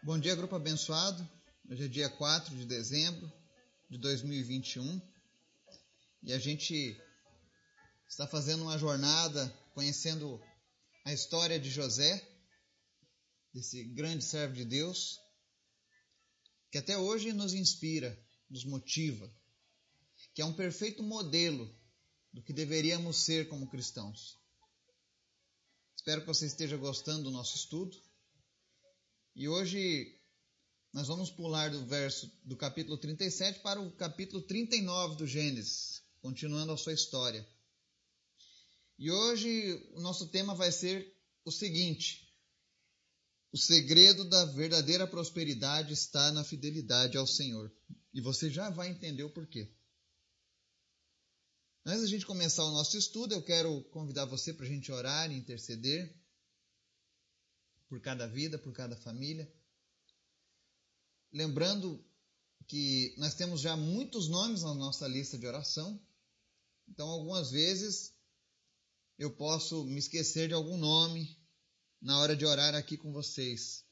Bom dia, grupo abençoado. Hoje é dia 4 de dezembro de 2021 e a gente está fazendo uma jornada conhecendo a história de José, desse grande servo de Deus, que até hoje nos inspira, nos motiva, que é um perfeito modelo do que deveríamos ser como cristãos. Espero que você esteja gostando do nosso estudo. E hoje nós vamos pular do verso do capítulo 37 para o capítulo 39 do Gênesis, continuando a sua história. E hoje o nosso tema vai ser o seguinte: o segredo da verdadeira prosperidade está na fidelidade ao Senhor. E você já vai entender o porquê. Antes da gente começar o nosso estudo, eu quero convidar você para a gente orar e interceder por cada vida, por cada família. Lembrando que nós temos já muitos nomes na nossa lista de oração, então algumas vezes eu posso me esquecer de algum nome na hora de orar aqui com vocês,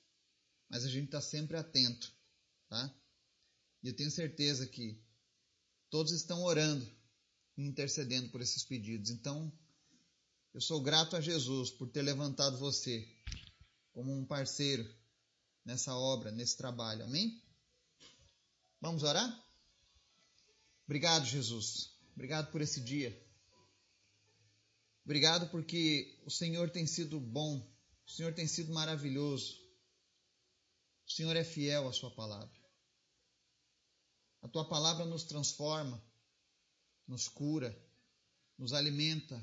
mas a gente está sempre atento, tá? E eu tenho certeza que todos estão orando intercedendo por esses pedidos. Então, eu sou grato a Jesus por ter levantado você como um parceiro nessa obra, nesse trabalho. Amém? Vamos orar? Obrigado, Jesus. Obrigado por esse dia. Obrigado porque o Senhor tem sido bom, o Senhor tem sido maravilhoso. O Senhor é fiel à Sua palavra. A Tua palavra nos transforma, nos cura, nos alimenta,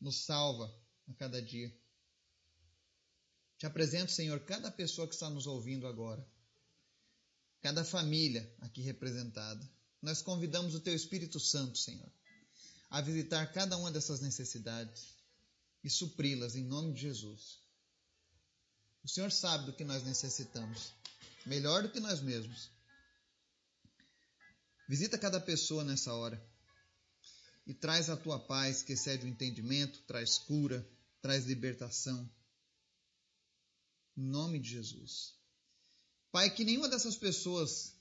nos salva a cada dia. Te apresento, Senhor, cada pessoa que está nos ouvindo agora, cada família aqui representada. Nós convidamos o Teu Espírito Santo, Senhor, a visitar cada uma dessas necessidades e supri-las em nome de Jesus. O Senhor sabe do que nós necessitamos, melhor do que nós mesmos. Visita cada pessoa nessa hora e traz a tua paz que excede o entendimento, traz cura, traz libertação. Em nome de Jesus. Pai, que nenhuma dessas pessoas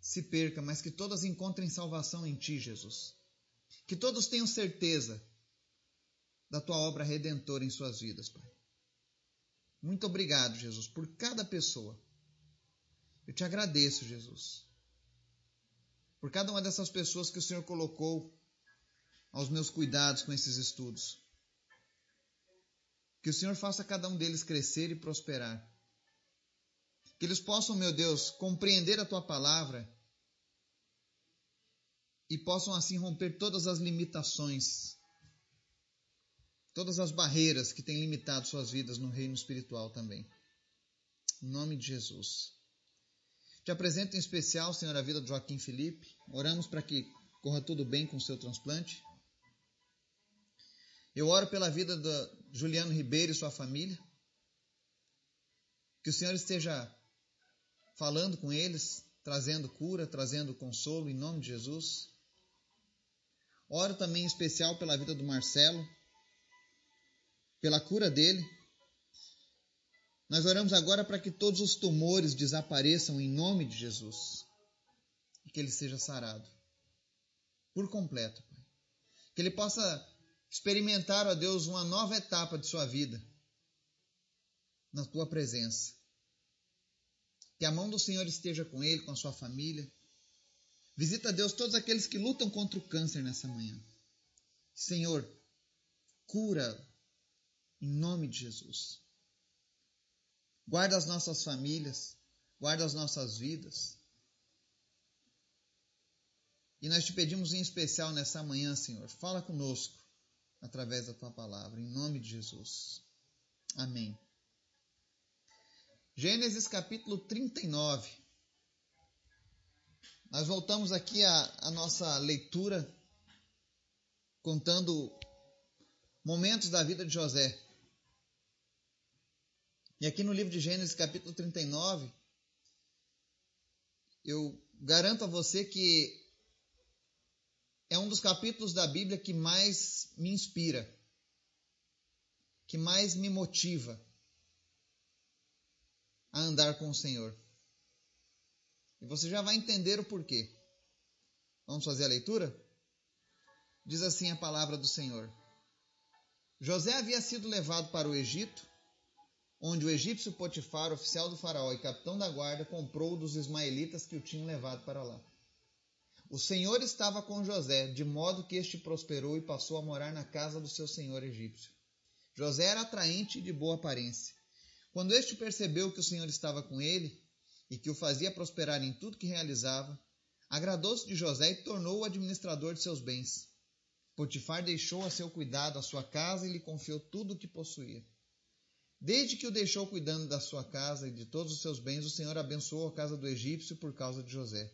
se perca, mas que todas encontrem salvação em Ti, Jesus. Que todos tenham certeza da Tua obra redentora em suas vidas, Pai. Muito obrigado, Jesus, por cada pessoa. Eu te agradeço, Jesus, por cada uma dessas pessoas que o Senhor colocou aos meus cuidados com esses estudos. Que o Senhor faça cada um deles crescer e prosperar. Que eles possam, meu Deus, compreender a tua palavra e possam assim romper todas as limitações, todas as barreiras que têm limitado suas vidas no reino espiritual também. Em nome de Jesus. Te apresento em especial, Senhor, a vida de Joaquim Felipe. Oramos para que corra tudo bem com o seu transplante. Eu oro pela vida de Juliano Ribeiro e sua família. Que o Senhor esteja falando com eles, trazendo cura, trazendo consolo, em nome de Jesus. Oro também em especial pela vida do Marcelo, pela cura dele. Nós oramos agora para que todos os tumores desapareçam em nome de Jesus e que ele seja sarado por completo. Que ele possa experimentar, ó Deus, uma nova etapa de sua vida na tua presença. Que a mão do Senhor esteja com ele, com a sua família. Visita, Deus, todos aqueles que lutam contra o câncer nessa manhã. Senhor, cura em nome de Jesus. Guarda as nossas famílias, guarda as nossas vidas. E nós te pedimos em especial nessa manhã, Senhor, fala conosco através da tua palavra, em nome de Jesus. Amém. Gênesis capítulo 39. Nós voltamos aqui à, nossa leitura, contando momentos da vida de José. E aqui no livro de Gênesis, capítulo 39, eu garanto a você que é um dos capítulos da Bíblia que mais me inspira, que mais me motiva a andar com o Senhor. E você já vai entender o porquê. Vamos fazer a leitura? Diz assim a palavra do Senhor. José havia sido levado para o Egito, onde o egípcio Potifar, oficial do faraó e capitão da guarda, comprou dos ismaelitas que o tinham levado para lá. O Senhor estava com José, de modo que este prosperou e passou a morar na casa do seu senhor egípcio. José era atraente e de boa aparência. Quando este percebeu que o Senhor estava com ele e que o fazia prosperar em tudo que realizava, agradou-se de José e tornou-o administrador de seus bens. Potifar deixou a seu cuidado a sua casa e lhe confiou tudo o que possuía. Desde que o deixou cuidando da sua casa e de todos os seus bens, o Senhor abençoou a casa do egípcio por causa de José.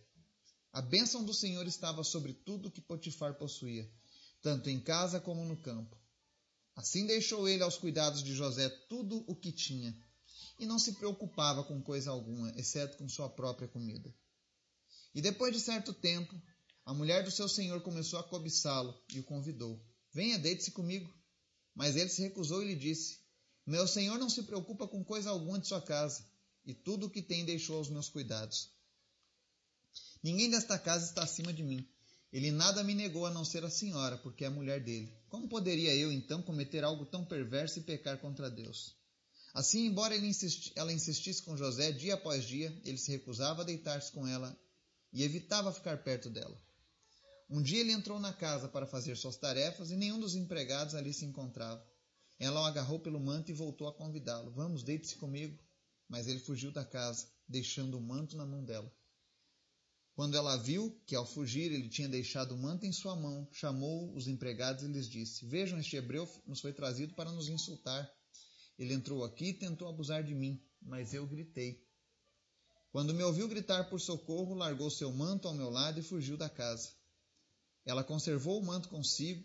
A bênção do Senhor estava sobre tudo que Potifar possuía, tanto em casa como no campo. Assim deixou ele aos cuidados de José tudo o que tinha, e não se preocupava com coisa alguma, exceto com sua própria comida. E depois de certo tempo, a mulher do seu senhor começou a cobiçá-lo e o convidou: Venha, deite-se comigo. Mas ele se recusou e lhe disse: Meu senhor não se preocupa com coisa alguma de sua casa, e tudo o que tem deixou aos meus cuidados. Ninguém desta casa está acima de mim. Ele nada me negou a não ser a senhora, porque é a mulher dele. Como poderia eu, então, cometer algo tão perverso e pecar contra Deus? Assim, embora insisti, ela insistisse com José dia após dia, ele se recusava a deitar-se com ela e evitava ficar perto dela. Um dia ele entrou na casa para fazer suas tarefas e nenhum dos empregados ali se encontrava. Ela o agarrou pelo manto e voltou a convidá-lo. Vamos, deite-se comigo. Mas ele fugiu da casa, deixando o manto na mão dela. Quando ela viu que ao fugir ele tinha deixado o manto em sua mão, chamou os empregados e lhes disse: Vejam, este hebreu nos foi trazido para nos insultar. Ele entrou aqui e tentou abusar de mim, mas eu gritei. Quando me ouviu gritar por socorro, largou seu manto ao meu lado e fugiu da casa. Ela conservou o manto consigo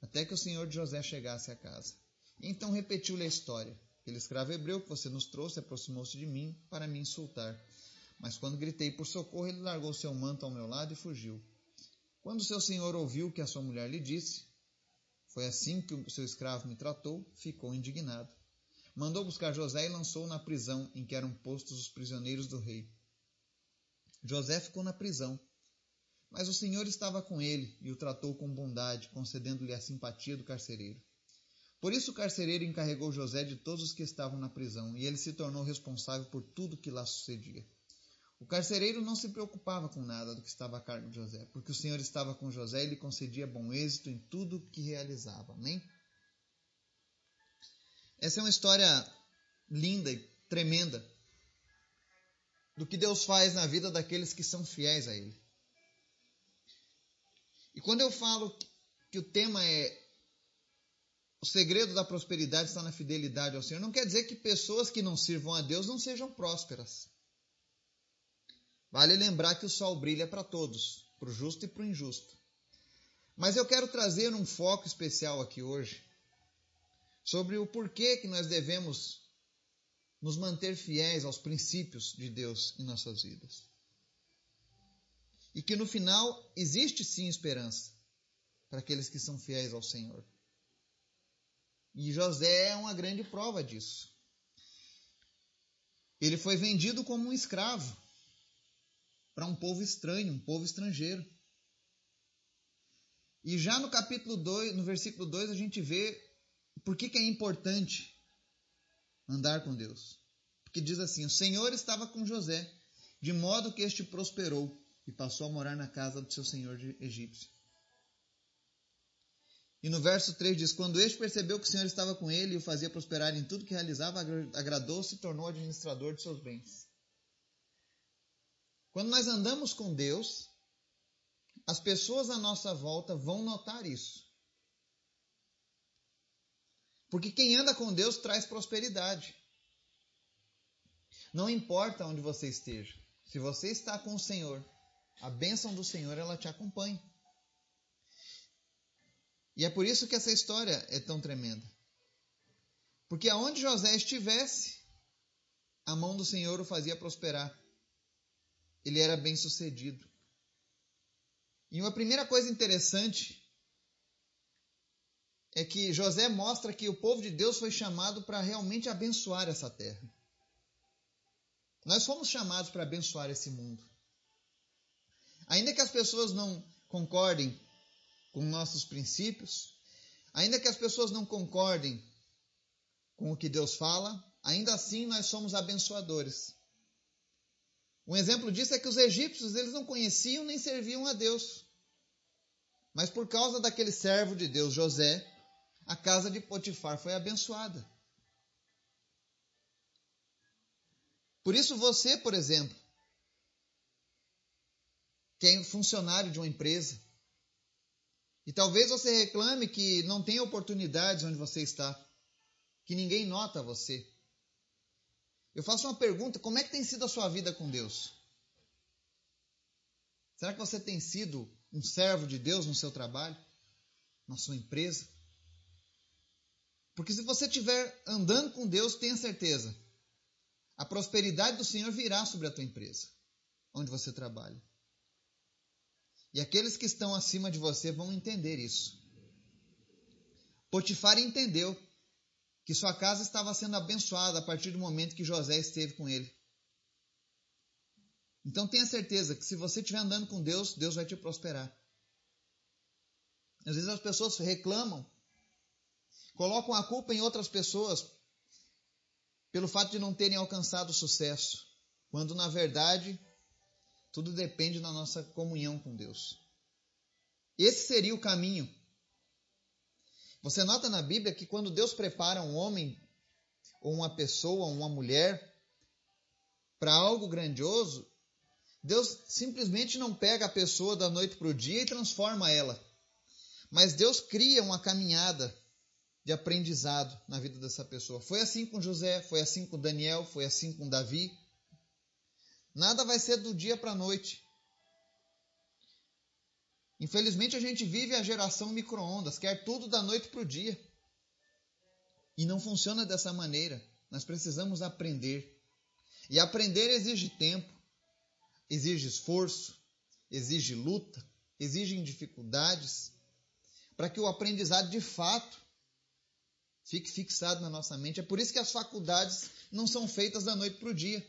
até que o senhor de José chegasse à casa. Então repetiu-lhe a história. Aquele escravo hebreu que você nos trouxe aproximou-se de mim para me insultar. Mas quando gritei por socorro, ele largou seu manto ao meu lado e fugiu. Quando seu senhor ouviu o que a sua mulher lhe disse, foi assim que o seu escravo me tratou, ficou indignado. Mandou buscar José e lançou-o na prisão em que eram postos os prisioneiros do rei. José ficou na prisão, mas o Senhor estava com ele e o tratou com bondade, concedendo-lhe a simpatia do carcereiro. Por isso o carcereiro encarregou José de todos os que estavam na prisão, e ele se tornou responsável por tudo que lá sucedia. O carcereiro não se preocupava com nada do que estava a cargo de José, porque o Senhor estava com José e lhe concedia bom êxito em tudo o que realizava. Amém? Essa é uma história linda e tremenda do que Deus faz na vida daqueles que são fiéis a Ele. E quando eu falo que o tema é o segredo da prosperidade está na fidelidade ao Senhor, não quer dizer que pessoas que não sirvam a Deus não sejam prósperas. Vale lembrar que o sol brilha para todos, para o justo e para o injusto. Mas eu quero trazer um foco especial aqui hoje sobre o porquê que nós devemos nos manter fiéis aos princípios de Deus em nossas vidas. E que no final existe sim esperança para aqueles que são fiéis ao Senhor. E José é uma grande prova disso. Ele foi vendido como um escravo para um povo estranho, um povo estrangeiro. E já no capítulo 2, no versículo 2, a gente vê por que, que é importante andar com Deus. Porque diz assim: O Senhor estava com José, de modo que este prosperou e passou a morar na casa do seu senhor egípcio. E no verso 3 diz: Quando este percebeu que o Senhor estava com ele e o fazia prosperar em tudo que realizava, agradou-se e tornou administrador de seus bens. Quando nós andamos com Deus, as pessoas à nossa volta vão notar isso. Porque quem anda com Deus traz prosperidade. Não importa onde você esteja. Se você está com o Senhor, a bênção do Senhor ela te acompanha. E é por isso que essa história é tão tremenda. Porque aonde José estivesse, a mão do Senhor o fazia prosperar ele era bem sucedido. E uma primeira coisa interessante é que José mostra que o povo de Deus foi chamado para realmente abençoar essa terra. Nós fomos chamados para abençoar esse mundo. Ainda que as pessoas não concordem com nossos princípios, ainda que as pessoas não concordem com o que Deus fala, ainda assim nós somos abençoadores. Um exemplo disso é que os egípcios eles não conheciam nem serviam a Deus. Mas por causa daquele servo de Deus, José, a casa de Potifar foi abençoada. Por isso você, por exemplo, que é funcionário de uma empresa, e talvez você reclame que não tem oportunidades onde você está, que ninguém nota você. Eu faço uma pergunta: como é que tem sido a sua vida com Deus? Será que você tem sido um servo de Deus no seu trabalho, na sua empresa? Porque se você estiver andando com Deus, tenha certeza, a prosperidade do Senhor virá sobre a tua empresa, onde você trabalha. E aqueles que estão acima de você vão entender isso. Potifar entendeu que sua casa estava sendo abençoada a partir do momento que José esteve com ele. Então tenha certeza que se você estiver andando com Deus, Deus vai te prosperar. Às vezes as pessoas reclamam, colocam a culpa em outras pessoas pelo fato de não terem alcançado sucesso, quando na verdade tudo depende da nossa comunhão com Deus. Esse seria o caminho. Você nota na Bíblia que quando Deus prepara um homem, ou uma pessoa, ou uma mulher, para algo grandioso, Deus simplesmente não pega a pessoa da noite para o dia e transforma ela. Mas Deus cria uma caminhada de aprendizado na vida dessa pessoa. Foi assim com José, foi assim com Daniel, foi assim com Davi. Nada vai ser do dia para a noite. Infelizmente a gente vive a geração micro-ondas, quer tudo da noite para o dia. E não funciona dessa maneira. Nós precisamos aprender. E aprender exige tempo, exige esforço, exige luta, exige dificuldades, para que o aprendizado de fato fique fixado na nossa mente. É por isso que as faculdades não são feitas da noite para o dia.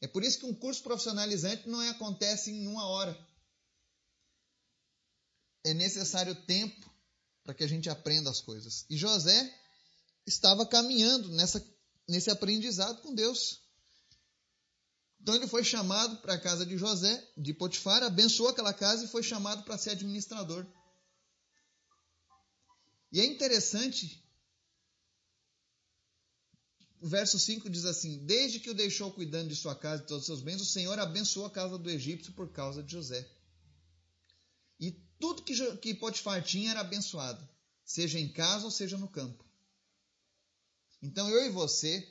É por isso que um curso profissionalizante não acontece em uma hora. É necessário tempo para que a gente aprenda as coisas. E José estava caminhando nessa, nesse aprendizado com Deus. Então ele foi chamado para a casa de José, de Potifar, abençoou aquela casa e foi chamado para ser administrador. E é interessante o verso 5 diz assim: Desde que o deixou cuidando de sua casa e de todos os seus bens, o Senhor abençoou a casa do egípcio por causa de José. Tudo que, que Potifar tinha era abençoado, seja em casa ou seja no campo. Então eu e você,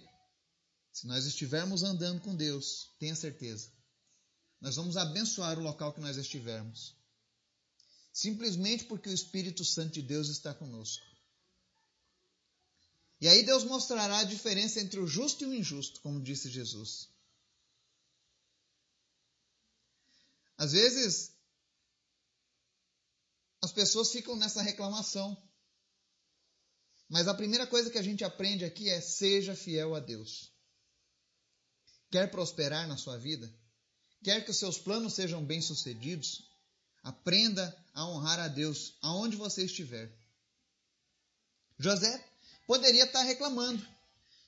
se nós estivermos andando com Deus, tenha certeza, nós vamos abençoar o local que nós estivermos. Simplesmente porque o Espírito Santo de Deus está conosco. E aí Deus mostrará a diferença entre o justo e o injusto, como disse Jesus. Às vezes, as pessoas ficam nessa reclamação. Mas a primeira coisa que a gente aprende aqui é: seja fiel a Deus. Quer prosperar na sua vida? Quer que os seus planos sejam bem-sucedidos? Aprenda a honrar a Deus aonde você estiver. José poderia estar reclamando.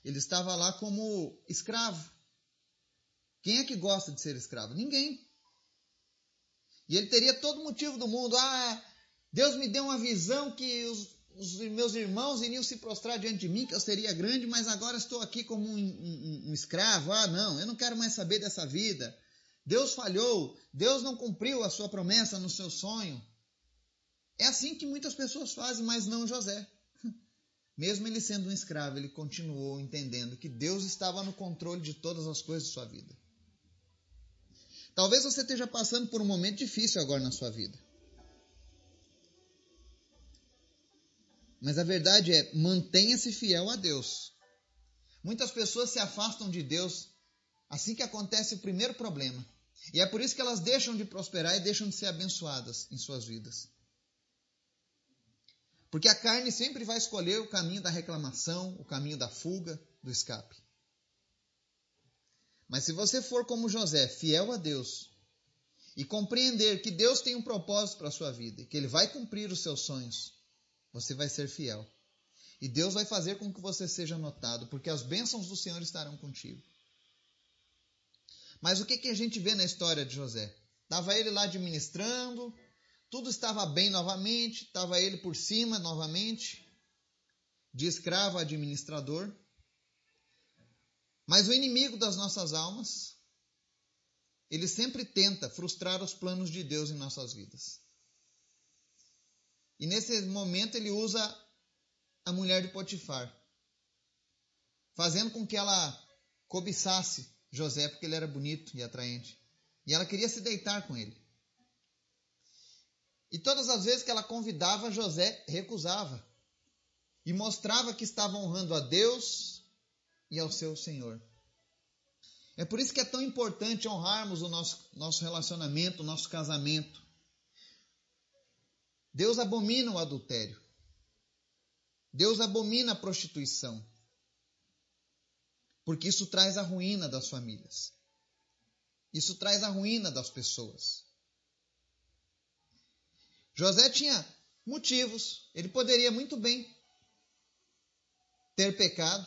Ele estava lá como escravo. Quem é que gosta de ser escravo? Ninguém. E ele teria todo motivo do mundo. Ah, Deus me deu uma visão que os, os meus irmãos iriam se prostrar diante de mim, que eu seria grande, mas agora estou aqui como um, um, um escravo. Ah, não, eu não quero mais saber dessa vida. Deus falhou, Deus não cumpriu a sua promessa no seu sonho. É assim que muitas pessoas fazem, mas não José. Mesmo ele sendo um escravo, ele continuou entendendo que Deus estava no controle de todas as coisas de sua vida. Talvez você esteja passando por um momento difícil agora na sua vida. Mas a verdade é, mantenha-se fiel a Deus. Muitas pessoas se afastam de Deus assim que acontece o primeiro problema. E é por isso que elas deixam de prosperar e deixam de ser abençoadas em suas vidas. Porque a carne sempre vai escolher o caminho da reclamação, o caminho da fuga, do escape. Mas se você for como José, fiel a Deus, e compreender que Deus tem um propósito para a sua vida, que Ele vai cumprir os seus sonhos, você vai ser fiel. E Deus vai fazer com que você seja notado, porque as bênçãos do Senhor estarão contigo. Mas o que, que a gente vê na história de José? Estava ele lá administrando, tudo estava bem novamente, estava ele por cima novamente, de escravo a administrador. Mas o inimigo das nossas almas, ele sempre tenta frustrar os planos de Deus em nossas vidas. E nesse momento ele usa a mulher de Potifar, fazendo com que ela cobiçasse José porque ele era bonito e atraente. E ela queria se deitar com ele. E todas as vezes que ela convidava, José recusava. E mostrava que estava honrando a Deus e ao seu Senhor. É por isso que é tão importante honrarmos o nosso, nosso relacionamento, o nosso casamento. Deus abomina o adultério. Deus abomina a prostituição. Porque isso traz a ruína das famílias. Isso traz a ruína das pessoas. José tinha motivos, ele poderia muito bem ter pecado,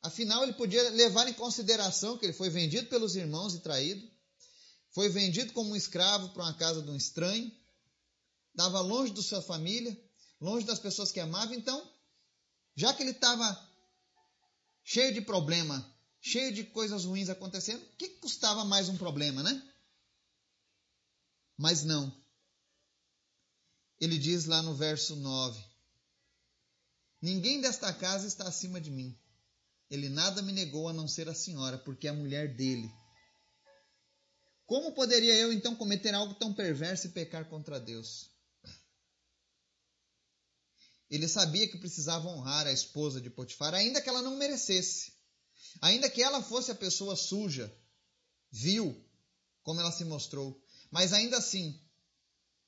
afinal, ele podia levar em consideração que ele foi vendido pelos irmãos e traído, foi vendido como um escravo para uma casa de um estranho, estava longe da sua família, longe das pessoas que amava, então, já que ele estava cheio de problema, cheio de coisas ruins acontecendo, o que custava mais um problema, né? Mas não. Ele diz lá no verso 9: Ninguém desta casa está acima de mim. Ele nada me negou a não ser a senhora, porque é a mulher dele. Como poderia eu então cometer algo tão perverso e pecar contra Deus? Ele sabia que precisava honrar a esposa de Potifar, ainda que ela não merecesse. Ainda que ela fosse a pessoa suja, vil, como ela se mostrou. Mas ainda assim,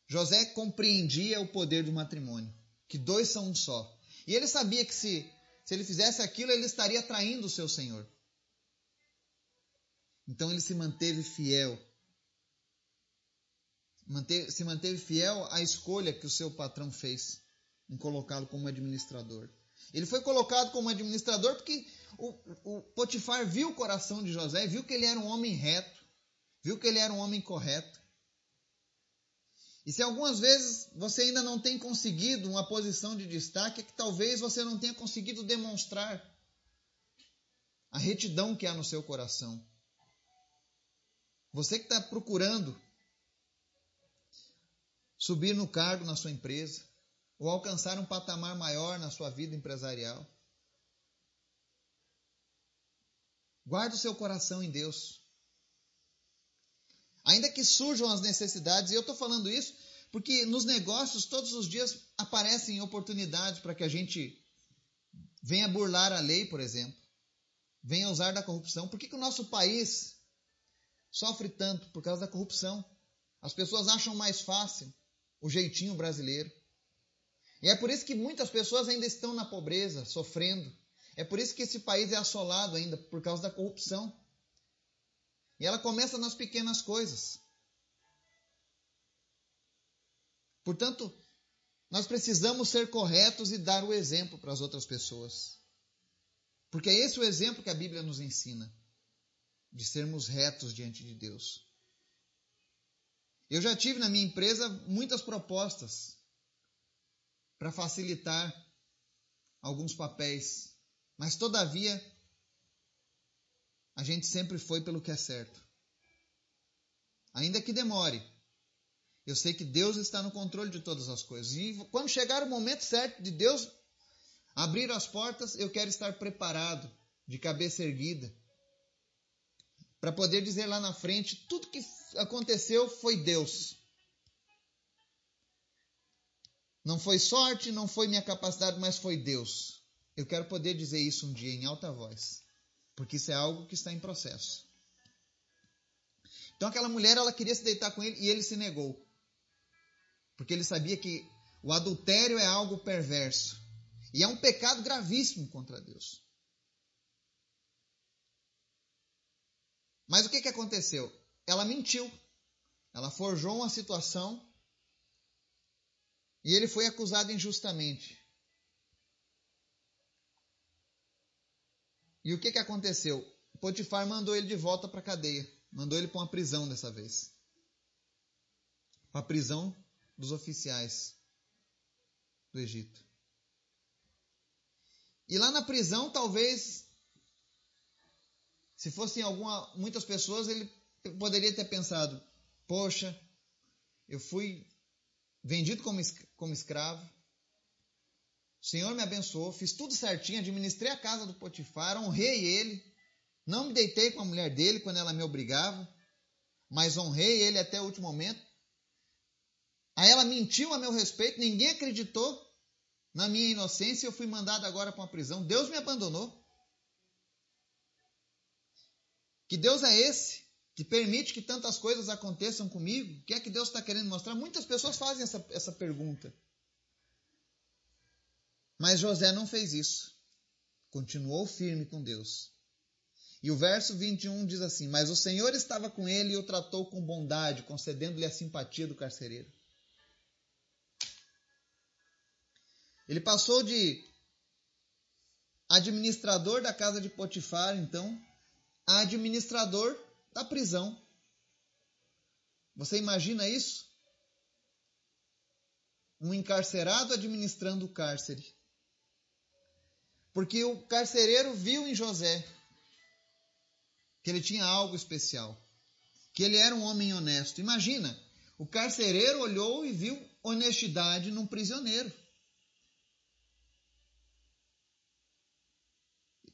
José compreendia o poder do matrimônio, que dois são um só. E ele sabia que se, se ele fizesse aquilo, ele estaria traindo o seu senhor. Então ele se manteve fiel. Se manteve fiel à escolha que o seu patrão fez em colocá-lo como administrador. Ele foi colocado como administrador porque o, o Potifar viu o coração de José, viu que ele era um homem reto, viu que ele era um homem correto. E se algumas vezes você ainda não tem conseguido uma posição de destaque, é que talvez você não tenha conseguido demonstrar a retidão que há no seu coração. Você que está procurando subir no cargo na sua empresa, ou alcançar um patamar maior na sua vida empresarial. Guarde o seu coração em Deus. Ainda que surjam as necessidades, e eu estou falando isso porque nos negócios todos os dias aparecem oportunidades para que a gente venha burlar a lei, por exemplo, venha usar da corrupção. Por que, que o nosso país sofre tanto por causa da corrupção? As pessoas acham mais fácil o jeitinho brasileiro. E é por isso que muitas pessoas ainda estão na pobreza, sofrendo. É por isso que esse país é assolado ainda, por causa da corrupção. E ela começa nas pequenas coisas. Portanto, nós precisamos ser corretos e dar o exemplo para as outras pessoas. Porque é esse o exemplo que a Bíblia nos ensina, de sermos retos diante de Deus. Eu já tive na minha empresa muitas propostas para facilitar alguns papéis, mas todavia a gente sempre foi pelo que é certo. Ainda que demore, eu sei que Deus está no controle de todas as coisas. E quando chegar o momento certo de Deus abrir as portas, eu quero estar preparado, de cabeça erguida, para poder dizer lá na frente: tudo que aconteceu foi Deus. Não foi sorte, não foi minha capacidade, mas foi Deus. Eu quero poder dizer isso um dia em alta voz, porque isso é algo que está em processo. Então aquela mulher, ela queria se deitar com ele e ele se negou. Porque ele sabia que o adultério é algo perverso e é um pecado gravíssimo contra Deus. Mas o que, que aconteceu? Ela mentiu. Ela forjou uma situação e ele foi acusado injustamente. E o que, que aconteceu? Potifar mandou ele de volta para a cadeia. Mandou ele para uma prisão dessa vez. Para a prisão dos oficiais do Egito. E lá na prisão, talvez, se fossem alguma, muitas pessoas, ele poderia ter pensado: poxa, eu fui vendido como, como escravo, o Senhor me abençoou, fiz tudo certinho, administrei a casa do Potifar, honrei ele, não me deitei com a mulher dele quando ela me obrigava, mas honrei ele até o último momento. Aí ela mentiu a meu respeito, ninguém acreditou na minha inocência, eu fui mandado agora para uma prisão. Deus me abandonou. Que Deus é esse que permite que tantas coisas aconteçam comigo? O que é que Deus está querendo mostrar? Muitas pessoas fazem essa, essa pergunta. Mas José não fez isso. Continuou firme com Deus. E o verso 21 diz assim: Mas o Senhor estava com ele e o tratou com bondade, concedendo-lhe a simpatia do carcereiro. Ele passou de administrador da casa de Potifar, então, a administrador da prisão. Você imagina isso? Um encarcerado administrando o cárcere. Porque o carcereiro viu em José que ele tinha algo especial, que ele era um homem honesto. Imagina, o carcereiro olhou e viu honestidade num prisioneiro.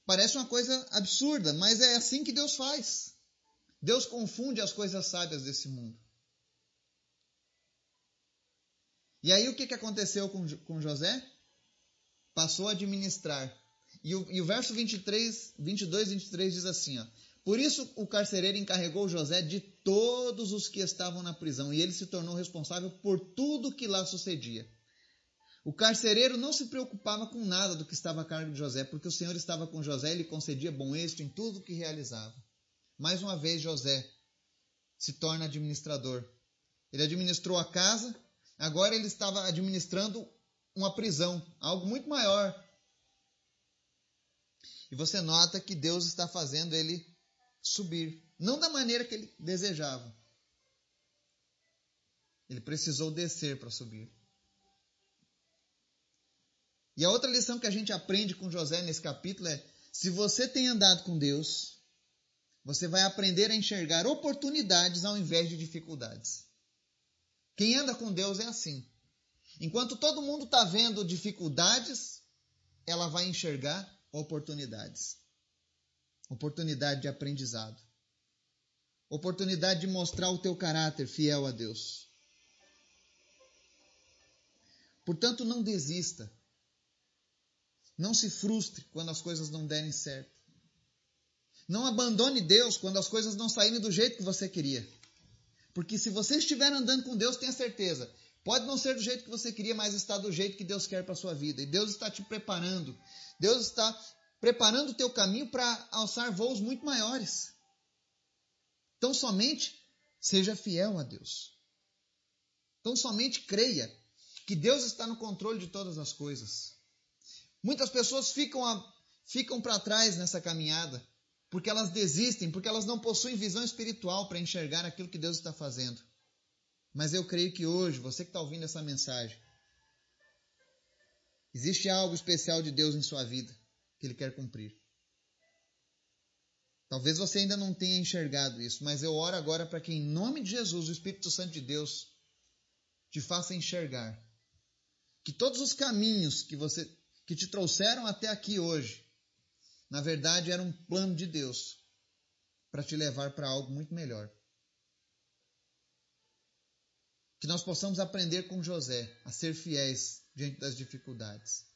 Parece uma coisa absurda, mas é assim que Deus faz. Deus confunde as coisas sábias desse mundo. E aí o que, que aconteceu com, com José? Passou a administrar. E o, e o verso 23, 22 e 23 diz assim: ó, Por isso o carcereiro encarregou José de todos os que estavam na prisão, e ele se tornou responsável por tudo que lá sucedia. O carcereiro não se preocupava com nada do que estava a cargo de José, porque o Senhor estava com José e lhe concedia bom êxito em tudo o que realizava. Mais uma vez, José se torna administrador. Ele administrou a casa, agora ele estava administrando uma prisão, algo muito maior. E você nota que Deus está fazendo ele subir, não da maneira que ele desejava. Ele precisou descer para subir. E a outra lição que a gente aprende com José nesse capítulo é: se você tem andado com Deus, você vai aprender a enxergar oportunidades ao invés de dificuldades. Quem anda com Deus é assim. Enquanto todo mundo está vendo dificuldades, ela vai enxergar oportunidades. Oportunidade de aprendizado. Oportunidade de mostrar o teu caráter fiel a Deus. Portanto, não desista. Não se frustre quando as coisas não derem certo. Não abandone Deus quando as coisas não saírem do jeito que você queria. Porque se você estiver andando com Deus, tenha certeza, pode não ser do jeito que você queria, mas está do jeito que Deus quer para a sua vida. E Deus está te preparando. Deus está preparando o teu caminho para alçar voos muito maiores. Então somente seja fiel a Deus. Então somente creia que Deus está no controle de todas as coisas. Muitas pessoas ficam, ficam para trás nessa caminhada, porque elas desistem, porque elas não possuem visão espiritual para enxergar aquilo que Deus está fazendo. Mas eu creio que hoje, você que está ouvindo essa mensagem, existe algo especial de Deus em sua vida que Ele quer cumprir. Talvez você ainda não tenha enxergado isso, mas eu oro agora para que, em nome de Jesus, o Espírito Santo de Deus te faça enxergar que todos os caminhos que você que te trouxeram até aqui hoje, na verdade era um plano de Deus para te levar para algo muito melhor. Que nós possamos aprender com José a ser fiéis diante das dificuldades.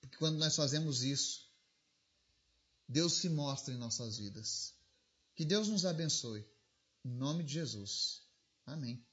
Porque quando nós fazemos isso, Deus se mostra em nossas vidas. Que Deus nos abençoe. Em nome de Jesus. Amém.